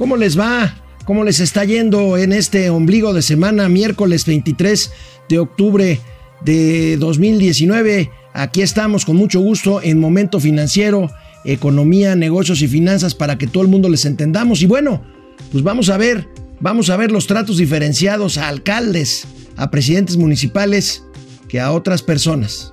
¿Cómo les va? ¿Cómo les está yendo en este ombligo de semana, miércoles 23 de octubre de 2019? Aquí estamos con mucho gusto en Momento Financiero, Economía, Negocios y Finanzas para que todo el mundo les entendamos. Y bueno, pues vamos a ver, vamos a ver los tratos diferenciados a alcaldes, a presidentes municipales que a otras personas.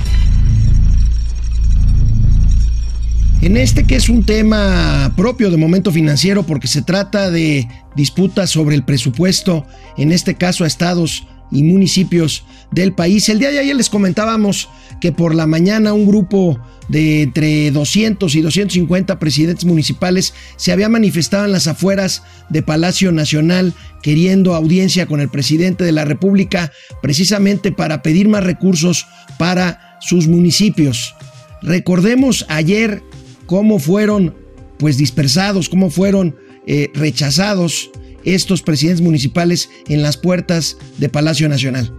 En este que es un tema propio de momento financiero porque se trata de disputas sobre el presupuesto, en este caso a estados y municipios del país. El día de ayer les comentábamos que por la mañana un grupo de entre 200 y 250 presidentes municipales se había manifestado en las afueras de Palacio Nacional queriendo audiencia con el presidente de la República precisamente para pedir más recursos para sus municipios. Recordemos ayer cómo fueron pues dispersados, cómo fueron eh, rechazados estos presidentes municipales en las puertas de Palacio Nacional.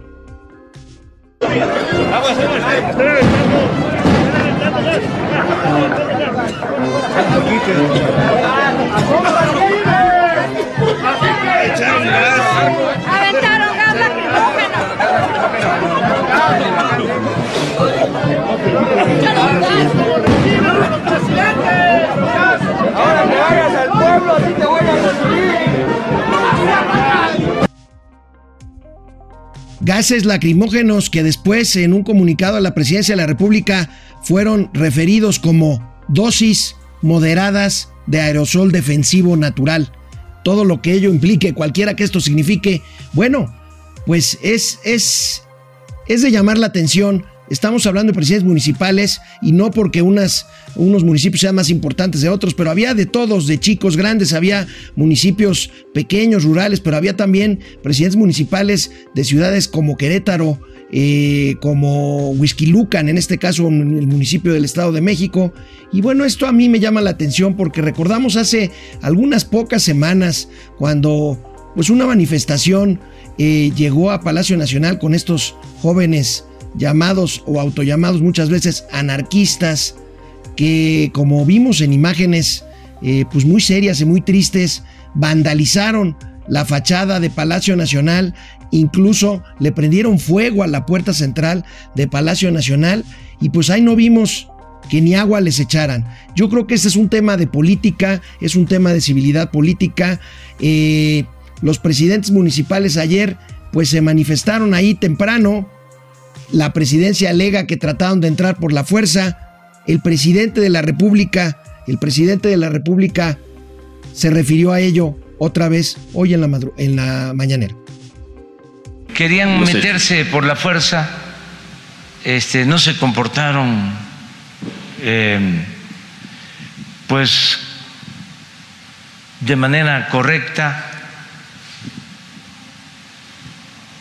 Ahora hagas al pueblo, te voy a recibir. Gases lacrimógenos que después en un comunicado a la presidencia de la República fueron referidos como dosis moderadas de aerosol defensivo natural. Todo lo que ello implique, cualquiera que esto signifique, bueno, pues es, es, es de llamar la atención Estamos hablando de presidentes municipales y no porque unos municipios sean más importantes de otros, pero había de todos, de chicos grandes, había municipios pequeños, rurales, pero había también presidentes municipales de ciudades como Querétaro, eh, como Huizquilucan, en este caso en el municipio del Estado de México. Y bueno, esto a mí me llama la atención porque recordamos hace algunas pocas semanas cuando pues una manifestación eh, llegó a Palacio Nacional con estos jóvenes llamados o autollamados muchas veces anarquistas, que como vimos en imágenes eh, pues muy serias y muy tristes, vandalizaron la fachada de Palacio Nacional, incluso le prendieron fuego a la puerta central de Palacio Nacional y pues ahí no vimos que ni agua les echaran. Yo creo que ese es un tema de política, es un tema de civilidad política. Eh, los presidentes municipales ayer pues se manifestaron ahí temprano, la presidencia alega que trataron de entrar por la fuerza. El presidente de la República, el presidente de la República se refirió a ello otra vez hoy en la, en la mañanera. Querían meterse por la fuerza, este, no se comportaron eh, pues de manera correcta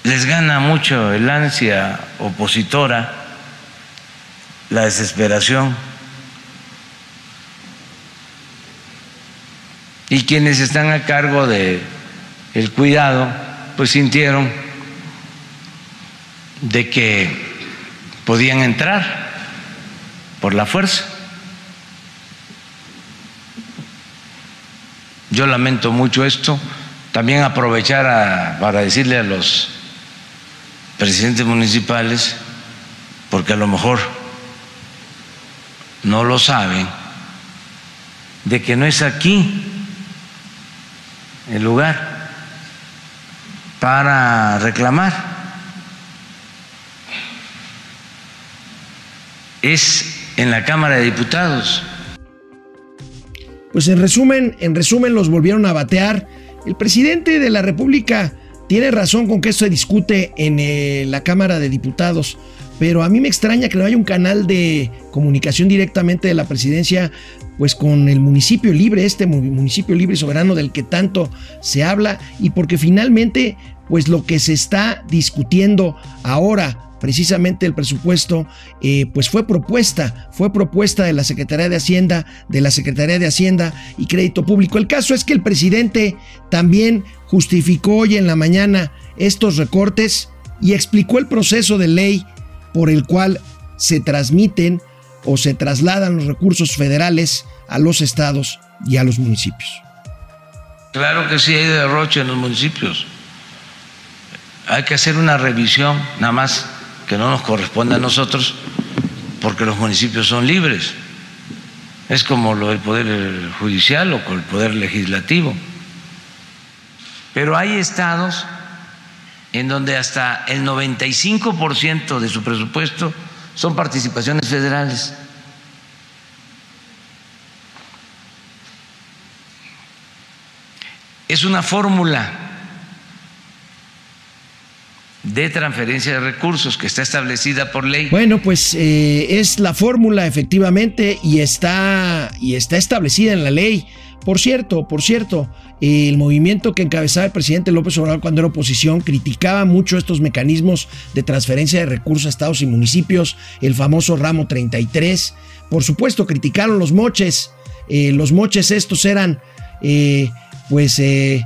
les gana mucho el ansia opositora, la desesperación. Y quienes están a cargo de el cuidado, pues sintieron de que podían entrar por la fuerza. Yo lamento mucho esto. También aprovechar a, para decirle a los presidentes municipales, porque a lo mejor no lo saben, de que no es aquí el lugar para reclamar. Es en la Cámara de Diputados. Pues en resumen, en resumen los volvieron a batear. El presidente de la República tiene razón con que esto se discute en eh, la Cámara de Diputados, pero a mí me extraña que no haya un canal de comunicación directamente de la presidencia, pues con el municipio libre, este municipio libre y soberano del que tanto se habla, y porque finalmente, pues lo que se está discutiendo ahora precisamente el presupuesto eh, pues fue propuesta, fue propuesta de la Secretaría de Hacienda, de la Secretaría de Hacienda y Crédito Público. El caso es que el presidente también justificó hoy en la mañana estos recortes y explicó el proceso de ley por el cual se transmiten o se trasladan los recursos federales a los estados y a los municipios. Claro que sí hay derroche en los municipios. Hay que hacer una revisión, nada más que no nos corresponde a nosotros, porque los municipios son libres. Es como lo del Poder Judicial o con el Poder Legislativo. Pero hay estados en donde hasta el 95% de su presupuesto son participaciones federales. Es una fórmula de transferencia de recursos que está establecida por ley. Bueno, pues eh, es la fórmula efectivamente y está, y está establecida en la ley. Por cierto, por cierto, el movimiento que encabezaba el presidente López Obrador cuando era oposición criticaba mucho estos mecanismos de transferencia de recursos a estados y municipios, el famoso ramo 33. Por supuesto, criticaron los moches. Eh, los moches estos eran, eh, pues, eh,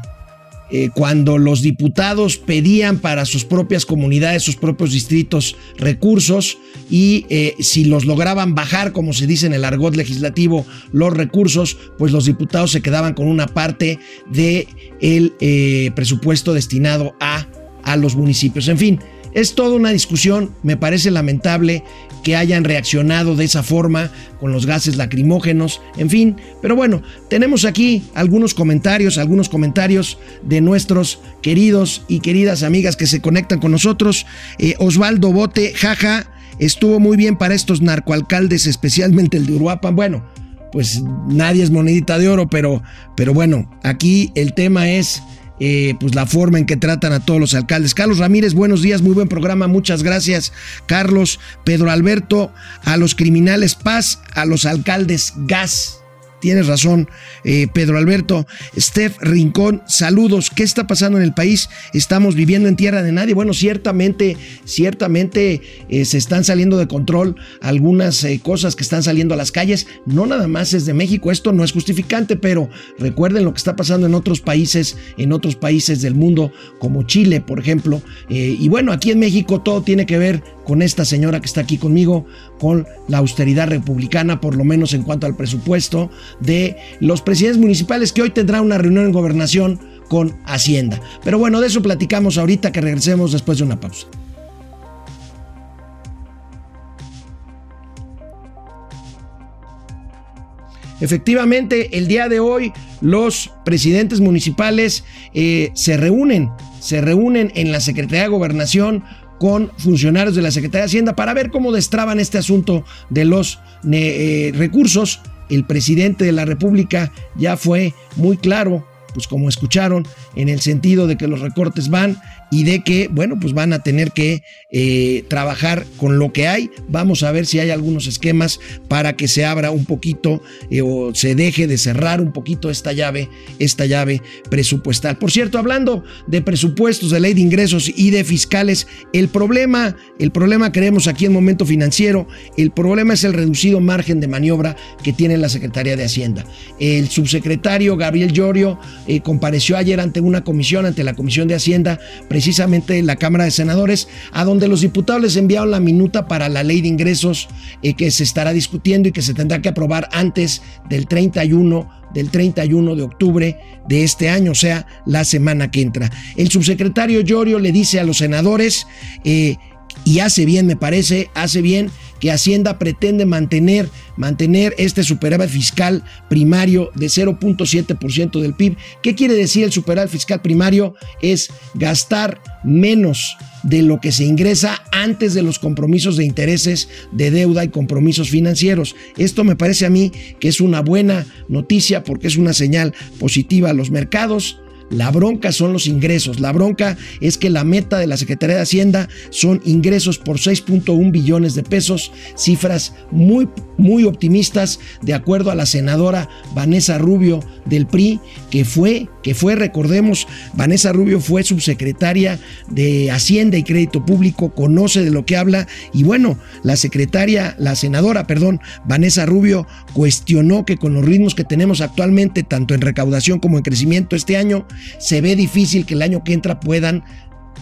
eh, cuando los diputados pedían para sus propias comunidades, sus propios distritos recursos y eh, si los lograban bajar, como se dice en el argot legislativo, los recursos, pues los diputados se quedaban con una parte del de eh, presupuesto destinado a, a los municipios. En fin, es toda una discusión, me parece lamentable que hayan reaccionado de esa forma con los gases lacrimógenos, en fin, pero bueno, tenemos aquí algunos comentarios, algunos comentarios de nuestros queridos y queridas amigas que se conectan con nosotros. Eh, Osvaldo Bote, jaja, estuvo muy bien para estos narcoalcaldes, especialmente el de Uruapan. Bueno, pues nadie es monedita de oro, pero, pero bueno, aquí el tema es eh, pues la forma en que tratan a todos los alcaldes. Carlos Ramírez, buenos días, muy buen programa, muchas gracias. Carlos, Pedro Alberto, a los criminales paz, a los alcaldes gas. Tienes razón, eh, Pedro Alberto. Steph Rincón, saludos. ¿Qué está pasando en el país? Estamos viviendo en tierra de nadie. Bueno, ciertamente, ciertamente eh, se están saliendo de control algunas eh, cosas que están saliendo a las calles. No nada más es de México. Esto no es justificante, pero recuerden lo que está pasando en otros países, en otros países del mundo, como Chile, por ejemplo. Y bueno, aquí en México todo tiene que ver con esta señora que está aquí conmigo, con la austeridad republicana, por lo menos en cuanto al presupuesto de los presidentes municipales que hoy tendrán una reunión en gobernación con Hacienda. Pero bueno, de eso platicamos ahorita que regresemos después de una pausa. Efectivamente, el día de hoy los presidentes municipales eh, se reúnen, se reúnen en la Secretaría de Gobernación con funcionarios de la Secretaría de Hacienda para ver cómo destraban este asunto de los eh, recursos. El presidente de la República ya fue muy claro, pues como escucharon, en el sentido de que los recortes van y de que, bueno, pues van a tener que eh, trabajar con lo que hay. Vamos a ver si hay algunos esquemas para que se abra un poquito eh, o se deje de cerrar un poquito esta llave, esta llave presupuestal. Por cierto, hablando de presupuestos, de ley de ingresos y de fiscales, el problema, el problema creemos aquí en momento financiero, el problema es el reducido margen de maniobra que tiene la Secretaría de Hacienda. El subsecretario Gabriel Llorio eh, compareció ayer ante una comisión, ante la Comisión de Hacienda, precisamente en la Cámara de Senadores, a donde los diputados les enviaron la minuta para la ley de ingresos eh, que se estará discutiendo y que se tendrá que aprobar antes del 31 del 31 de octubre de este año, o sea, la semana que entra. El subsecretario Llorio le dice a los senadores, eh, y hace bien, me parece, hace bien que Hacienda pretende mantener, mantener este superávit fiscal primario de 0.7% del PIB. ¿Qué quiere decir el superávit fiscal primario? Es gastar menos de lo que se ingresa antes de los compromisos de intereses de deuda y compromisos financieros. Esto me parece a mí que es una buena noticia porque es una señal positiva a los mercados La bronca son los ingresos. La bronca es que la meta de la Secretaría de Hacienda son ingresos por 6.1 billones de pesos, cifras muy, muy optimistas de acuerdo a la senadora Vanessa Rubio del PRI, que fue, que fue, recordemos, Vanessa Rubio fue subsecretaria de Hacienda y Crédito Público, conoce de lo que habla y bueno, la secretaria, la senadora, perdón, Vanessa Rubio cuestionó que con los ritmos que tenemos actualmente, tanto en recaudación como en crecimiento este año, se ve difícil que el año que entra puedan,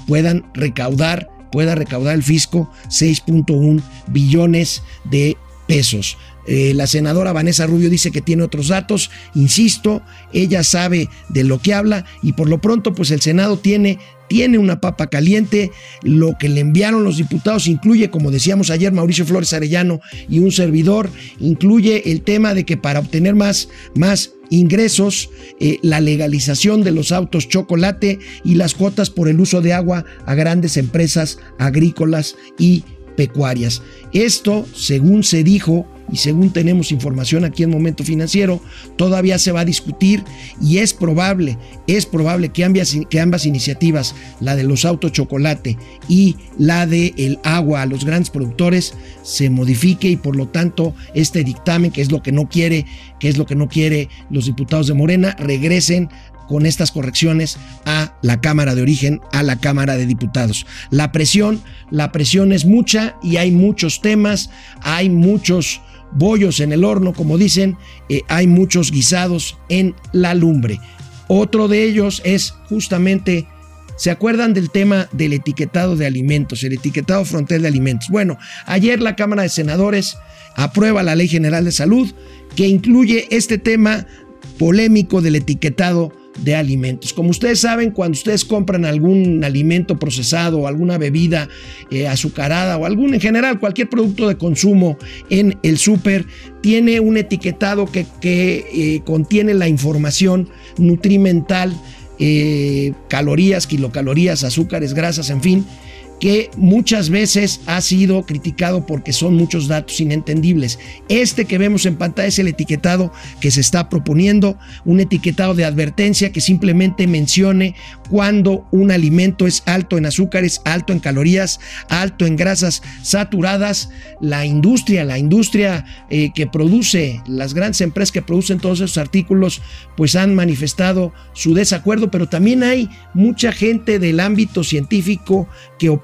puedan recaudar, pueda recaudar el fisco 6.1 billones de pesos. Eh, la senadora Vanessa Rubio dice que tiene otros datos, insisto, ella sabe de lo que habla y por lo pronto pues el Senado tiene tiene una papa caliente. Lo que le enviaron los diputados incluye, como decíamos ayer, Mauricio Flores Arellano y un servidor, incluye el tema de que para obtener más, más ingresos, eh, la legalización de los autos chocolate y las cuotas por el uso de agua a grandes empresas agrícolas y pecuarias. Esto, según se dijo, y según tenemos información aquí en Momento Financiero, todavía se va a discutir y es probable, es probable que ambas, que ambas iniciativas, la de los autos chocolate y la de el agua a los grandes productores, se modifique y por lo tanto este dictamen, que es lo que no quiere, que es lo que no quiere los diputados de Morena, regresen con estas correcciones a la Cámara de Origen, a la Cámara de Diputados. La presión, la presión es mucha y hay muchos temas, hay muchos bollos en el horno, como dicen, eh, hay muchos guisados en la lumbre. Otro de ellos es justamente, ¿se acuerdan del tema del etiquetado de alimentos, el etiquetado frontal de alimentos? Bueno, ayer la Cámara de Senadores aprueba la Ley General de Salud que incluye este tema polémico del etiquetado de alimentos. Como ustedes saben, cuando ustedes compran algún alimento procesado o alguna bebida eh, azucarada o algún en general, cualquier producto de consumo en el súper, tiene un etiquetado que, eh, contiene la información nutrimental, eh, calorías, kilocalorías, azúcares, grasas, en fin, que muchas veces ha sido criticado porque son muchos datos inentendibles. Este que vemos en pantalla es el etiquetado que se está proponiendo, un etiquetado de advertencia que simplemente mencione cuando un alimento es alto en azúcares, alto en calorías, alto en grasas saturadas. La industria, la industria eh, que produce, las grandes empresas que producen todos esos artículos, pues han manifestado su desacuerdo, pero también hay mucha gente del ámbito científico que opina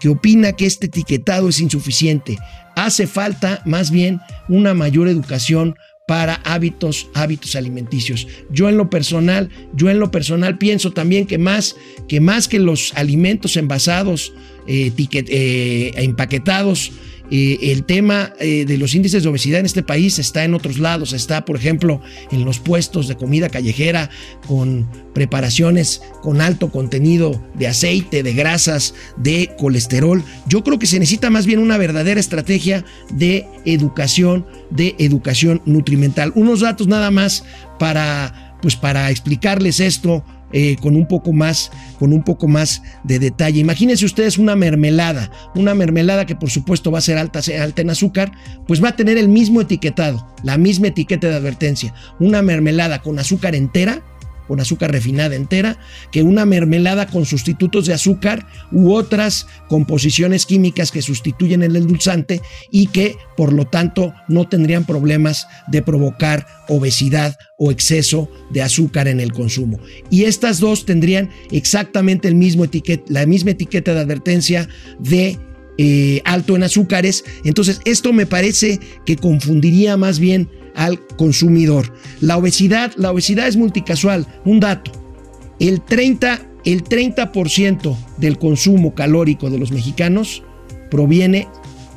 que opina que este etiquetado es insuficiente. Hace falta más bien una mayor educación para hábitos, hábitos alimenticios. Yo en lo personal, yo en lo personal pienso también que más que, más que los alimentos envasados, eh, eh, empaquetados, eh, el tema eh, de los índices de obesidad en este país está en otros lados, está por ejemplo en los puestos de comida callejera con preparaciones con alto contenido de aceite, de grasas, de colesterol. Yo creo que se necesita más bien una verdadera estrategia de educación, de educación nutrimental. Unos datos nada más para pues para explicarles esto eh, con un poco más, con un poco más de detalle. Imagínense ustedes una mermelada, una mermelada que por supuesto va a ser alta, alta en azúcar, pues va a tener el mismo etiquetado, la misma etiqueta de advertencia. Una mermelada con azúcar entera con azúcar refinada entera, que una mermelada con sustitutos de azúcar u otras composiciones químicas que sustituyen el endulzante y que por lo tanto no tendrían problemas de provocar obesidad o exceso de azúcar en el consumo. Y estas dos tendrían exactamente el mismo la misma etiqueta de advertencia de eh, alto en azúcares. Entonces esto me parece que confundiría más bien al consumidor. La obesidad, la obesidad es multicasual. Un dato, el 30, el 30% del consumo calórico de los mexicanos proviene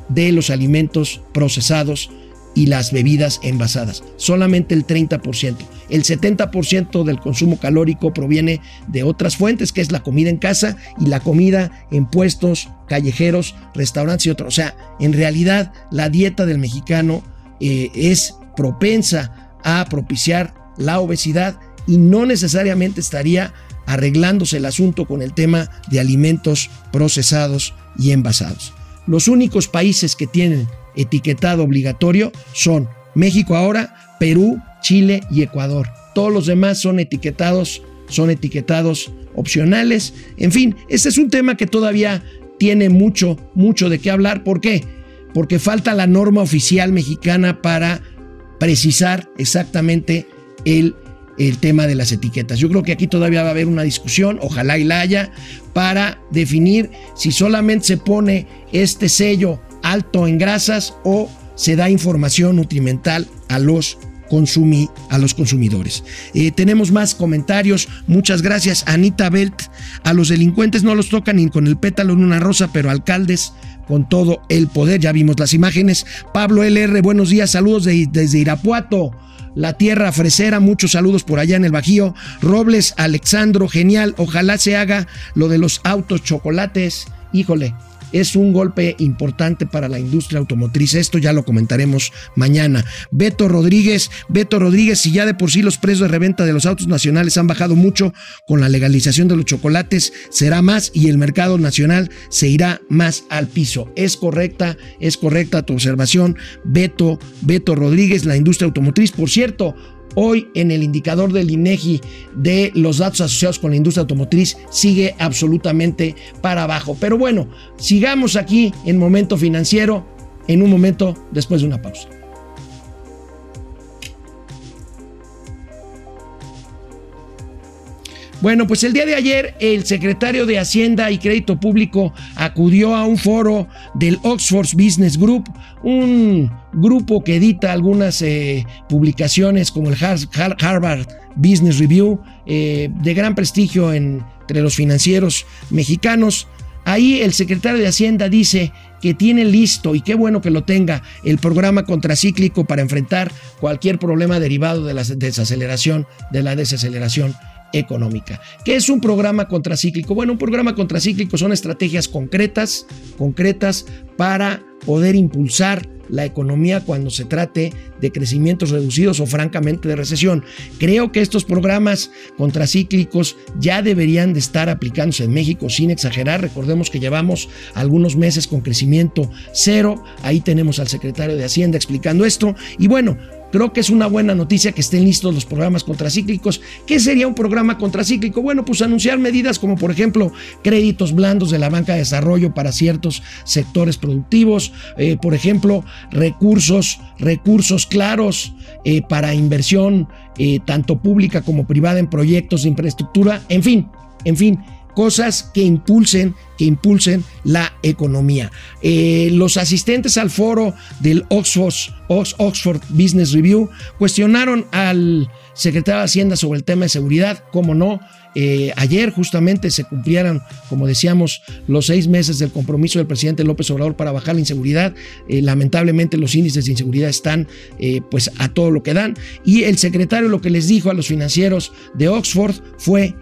de los alimentos procesados y las bebidas envasadas. Solamente el 30%. El 70% del consumo calórico proviene de otras fuentes, que es la comida en casa y la comida en puestos callejeros, restaurantes y otros. O sea, en realidad la dieta del mexicano eh, es propensa a propiciar la obesidad y no necesariamente estaría arreglándose el asunto con el tema de alimentos procesados y envasados. Los únicos países que tienen etiquetado obligatorio son México ahora, Perú, Chile y Ecuador. Todos los demás son etiquetados son etiquetados opcionales. En fin, este es un tema que todavía tiene mucho, mucho de qué hablar. ¿Por qué? Porque falta la norma oficial mexicana para precisar exactamente el, el tema de las etiquetas. Yo creo que aquí todavía va a haber una discusión, ojalá y la haya, para definir si solamente se pone este sello alto en grasas o se da información nutrimental a los a los consumidores. Eh, tenemos más comentarios. Muchas gracias, Anita Belt. A los delincuentes no los tocan ni con el pétalo en una rosa, pero alcaldes con todo el poder. Ya vimos las imágenes. Pablo LR, buenos días, saludos desde Irapuato. La Tierra Fresera, muchos saludos por allá en el Bajío. Robles, Alexandro, genial. Ojalá se haga lo de los autos chocolates. Híjole, es un golpe importante para la industria automotriz. Esto ya lo comentaremos mañana. Beto Rodríguez, Beto Rodríguez, si ya de por sí los precios de reventa de los autos nacionales han bajado mucho con la legalización de los chocolates, será más y el mercado nacional se irá más al piso. Es correcta, es correcta tu observación, Beto, Beto Rodríguez, la industria automotriz. Por cierto, Hoy en el indicador del INEGI de los datos asociados con la industria automotriz sigue absolutamente para abajo. Pero bueno, sigamos aquí en momento financiero en un momento después de una pausa. Bueno, pues el día de ayer el secretario de Hacienda y Crédito Público acudió a un foro del Oxford Business Group, un grupo que edita algunas eh, publicaciones como el Harvard Business Review, eh, de gran prestigio entre los financieros mexicanos. Ahí el secretario de Hacienda dice que tiene listo, y qué bueno que lo tenga, el programa contracíclico para enfrentar cualquier problema derivado de la desaceleración, de la desaceleración económica. ¿Qué es un programa contracíclico? Bueno, un programa contracíclico son estrategias concretas, concretas para poder impulsar la economía cuando se trate de crecimientos reducidos o francamente de recesión. Creo que estos programas contracíclicos ya deberían de estar aplicándose en México sin exagerar. Recordemos que llevamos algunos meses con crecimiento cero. Ahí tenemos al secretario de Hacienda explicando esto. Y bueno, Creo que es una buena noticia que estén listos los programas contracíclicos. ¿Qué sería un programa contracíclico? Bueno, pues anunciar medidas como por ejemplo créditos blandos de la banca de desarrollo para ciertos sectores productivos, eh, por ejemplo, recursos, recursos claros eh, para inversión eh, tanto pública como privada en proyectos de infraestructura, en fin, en fin, cosas que impulsen, que impulsen la economía. Eh, los asistentes al foro del Oxford, Business Review cuestionaron al secretario de Hacienda sobre el tema de seguridad, cómo no, eh, ayer justamente se cumplieron, como decíamos, los seis meses del compromiso del presidente López Obrador para bajar la inseguridad. Eh, lamentablemente los índices de inseguridad están pues a todo lo que dan. Y el secretario lo que les dijo a los financieros de Oxford fue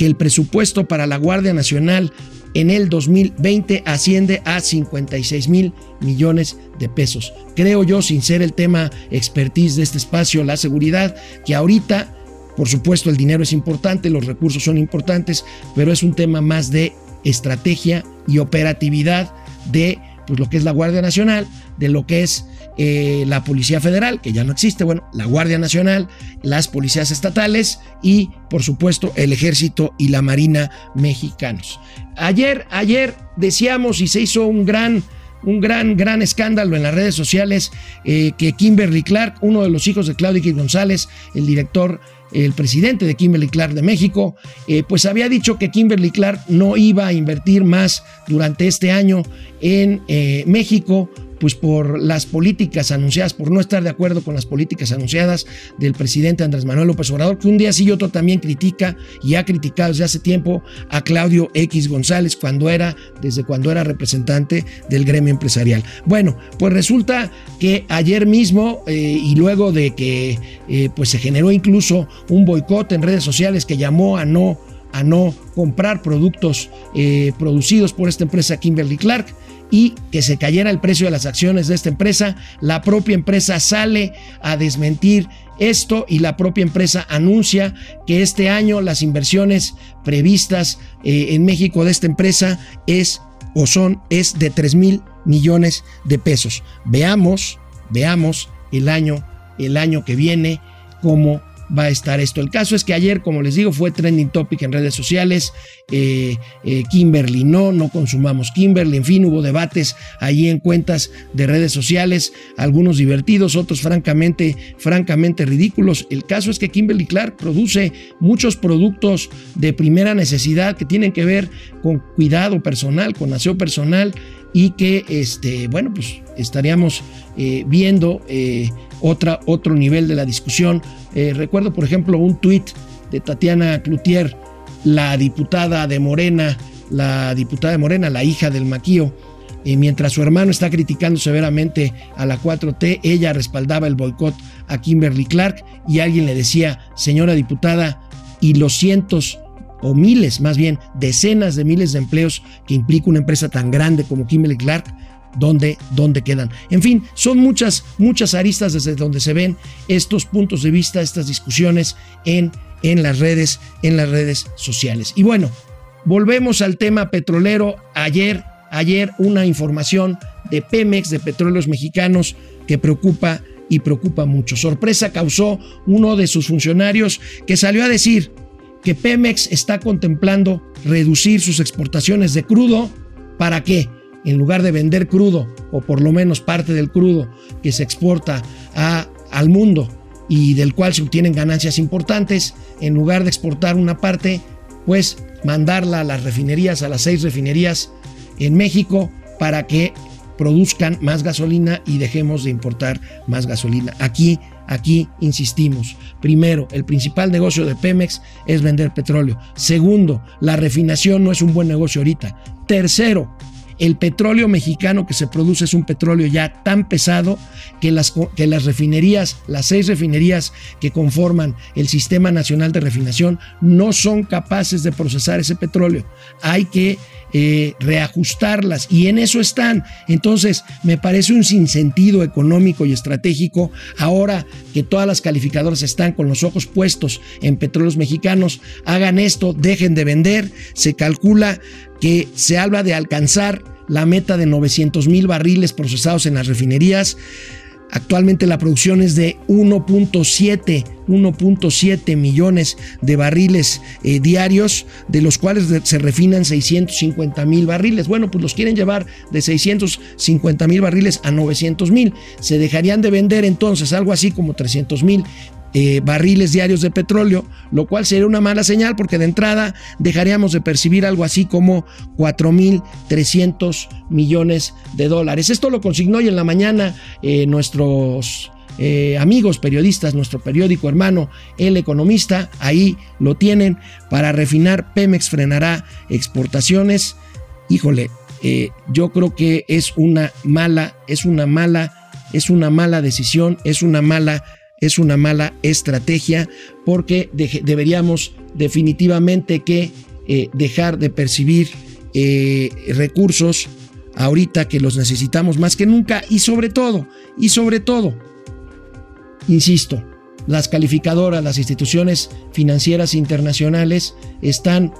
que el presupuesto para la Guardia Nacional en el 2020 asciende a 56 mil millones de pesos. Creo yo, sin ser el tema expertise de este espacio, la seguridad, que ahorita, por supuesto, el dinero es importante, los recursos son importantes, pero es un tema más de estrategia y operatividad de pues, lo que es la Guardia Nacional, de lo que es eh, la Policía Federal, que ya no existe, bueno, la Guardia Nacional, las policías estatales y, por supuesto, el Ejército y la Marina mexicanos. Ayer, ayer decíamos y se hizo un gran un gran, gran escándalo en las redes sociales eh, que Kimberly Clark, uno de los hijos de Claudio González, el director, el presidente de Kimberly Clark de México, eh, pues había dicho que Kimberly Clark no iba a invertir más durante este año en México pues por las políticas anunciadas, por no estar de acuerdo con las políticas anunciadas del presidente Andrés Manuel López Obrador, que un día sí y otro también critica y ha criticado desde hace tiempo a Claudio X González cuando era, desde cuando era representante del gremio empresarial. Bueno, pues resulta que ayer mismo eh, y luego de que eh, pues se generó incluso un boicot en redes sociales que llamó a no a no comprar productos eh, producidos por esta empresa Kimberly Clark, y que se cayera el precio de las acciones de esta empresa. La propia empresa sale a desmentir esto y la propia empresa anuncia que este año las inversiones previstas eh, en México de esta empresa es o son es de 3 mil millones de pesos. Veamos, veamos el año, el año que viene cómo va a estar esto. El caso es que ayer, como les digo, fue trending topic en redes sociales. Eh, eh, Kimberly no, no consumamos Kimberly. En fin, hubo debates allí en cuentas de redes sociales, algunos divertidos, otros francamente, francamente ridículos. El caso es que Kimberly Clark produce muchos productos de primera necesidad que tienen que ver con cuidado personal, con aseo personal y que, este, bueno, pues estaríamos eh, viendo otra, otro nivel de la discusión. Eh, recuerdo, por ejemplo, un tuit de Tatiana Cloutier, la diputada de Morena, la diputada de Morena, la hija del Maquío, mientras su hermano está criticando severamente a la 4T, ella respaldaba el boicot a Kimberly Clark y alguien le decía, señora diputada, y los cientos o miles, más bien decenas de miles de empleos que implica una empresa tan grande como Kimberly Clark, dónde, dónde quedan. En fin, son muchas, muchas aristas desde donde se ven estos puntos de vista, estas discusiones en, en las redes, en las redes sociales. Y bueno, volvemos al tema petrolero. Ayer, ayer una información de Pemex, de Petróleos Mexicanos, que preocupa y preocupa mucho. Sorpresa causó uno de sus funcionarios que salió a decir que Pemex está contemplando reducir sus exportaciones de crudo. ¿Para qué? En lugar de vender crudo, o por lo menos parte del crudo que se exporta al mundo y del cual se obtienen ganancias importantes, en lugar de exportar una parte, pues mandarla a las refinerías, a las seis refinerías en México, para que produzcan más gasolina y dejemos de importar más gasolina. Aquí, aquí insistimos. Primero, el principal negocio de Pemex es vender petróleo. Segundo, la refinación no es un buen negocio ahorita. Tercero, el petróleo mexicano que se produce es un petróleo ya tan pesado que las, que las refinerías, las seis refinerías que conforman el Sistema Nacional de Refinación, no son capaces de procesar ese petróleo. Hay que eh, reajustarlas y en eso están. Entonces, me parece un sinsentido económico y estratégico ahora que todas las calificadoras están con los ojos puestos en petróleos mexicanos, hagan esto, dejen de vender. Se calcula que se habla de alcanzar la meta de 900 mil barriles procesados en las refinerías. Actualmente la producción es de 1.7 1.7 millones de barriles eh, diarios, de los cuales se refinan 650 mil barriles. Bueno, pues los quieren llevar de 650 mil barriles a 900 mil. Se dejarían de vender entonces algo así como 300 mil eh, barriles diarios de petróleo, lo cual sería una mala señal porque de entrada dejaríamos de percibir algo así como 4.300 millones de dólares. Esto lo consignó y en la mañana eh, nuestros... Eh, amigos periodistas, nuestro periódico hermano, El Economista, ahí lo tienen para refinar. Pemex frenará exportaciones. Híjole, yo creo que es una mala, es una mala, es una mala decisión, es una mala es una mala estrategia porque deberíamos definitivamente que eh, dejar de percibir eh, recursos ahorita que los necesitamos más que nunca y sobre todo, y sobre todo, insisto, las calificadoras, las instituciones financieras internacionales están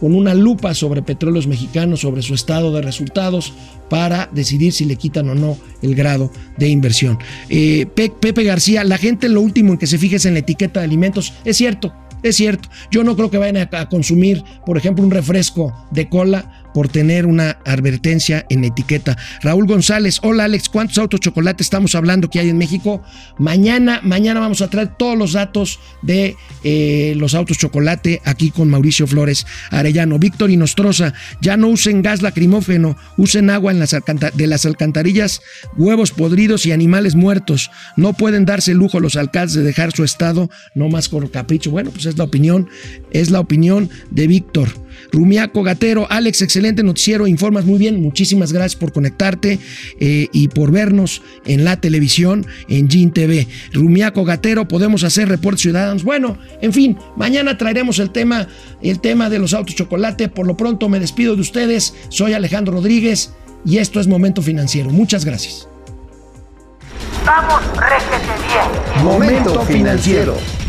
con una lupa sobre petróleos mexicanos, sobre su estado de resultados, para decidir si le quitan o no el grado de inversión. Eh, Pepe García, la gente lo último en que se fije es en la etiqueta de alimentos. Es cierto, es cierto. Yo no creo que vayan a consumir, por ejemplo, un refresco de cola por tener una advertencia en etiqueta. Raúl González, hola Alex, ¿cuántos autos chocolate estamos hablando que hay en México? Mañana, mañana vamos a traer todos los datos de eh, los autos chocolate aquí con Mauricio Flores Arellano. Víctor Inostroza, ya no usen gas lacrimógeno, usen agua en las de las alcantarillas, huevos podridos y animales muertos. No pueden darse el lujo los alcaldes de dejar su estado no más con capricho. Bueno, pues es la opinión, es la opinión de Víctor. Rumiaco Gatero, Alex, excelente noticiero, informas muy bien, muchísimas gracias por conectarte eh, y por vernos en la televisión, en GIN TV. Rumiaco Gatero, podemos hacer reportes ciudadanos. Bueno, en fin, mañana traeremos el tema, el tema de los autos chocolate. Por lo pronto me despido de ustedes, soy Alejandro Rodríguez y esto es Momento Financiero. Muchas gracias. Vamos, réjete bien. Momento Financiero.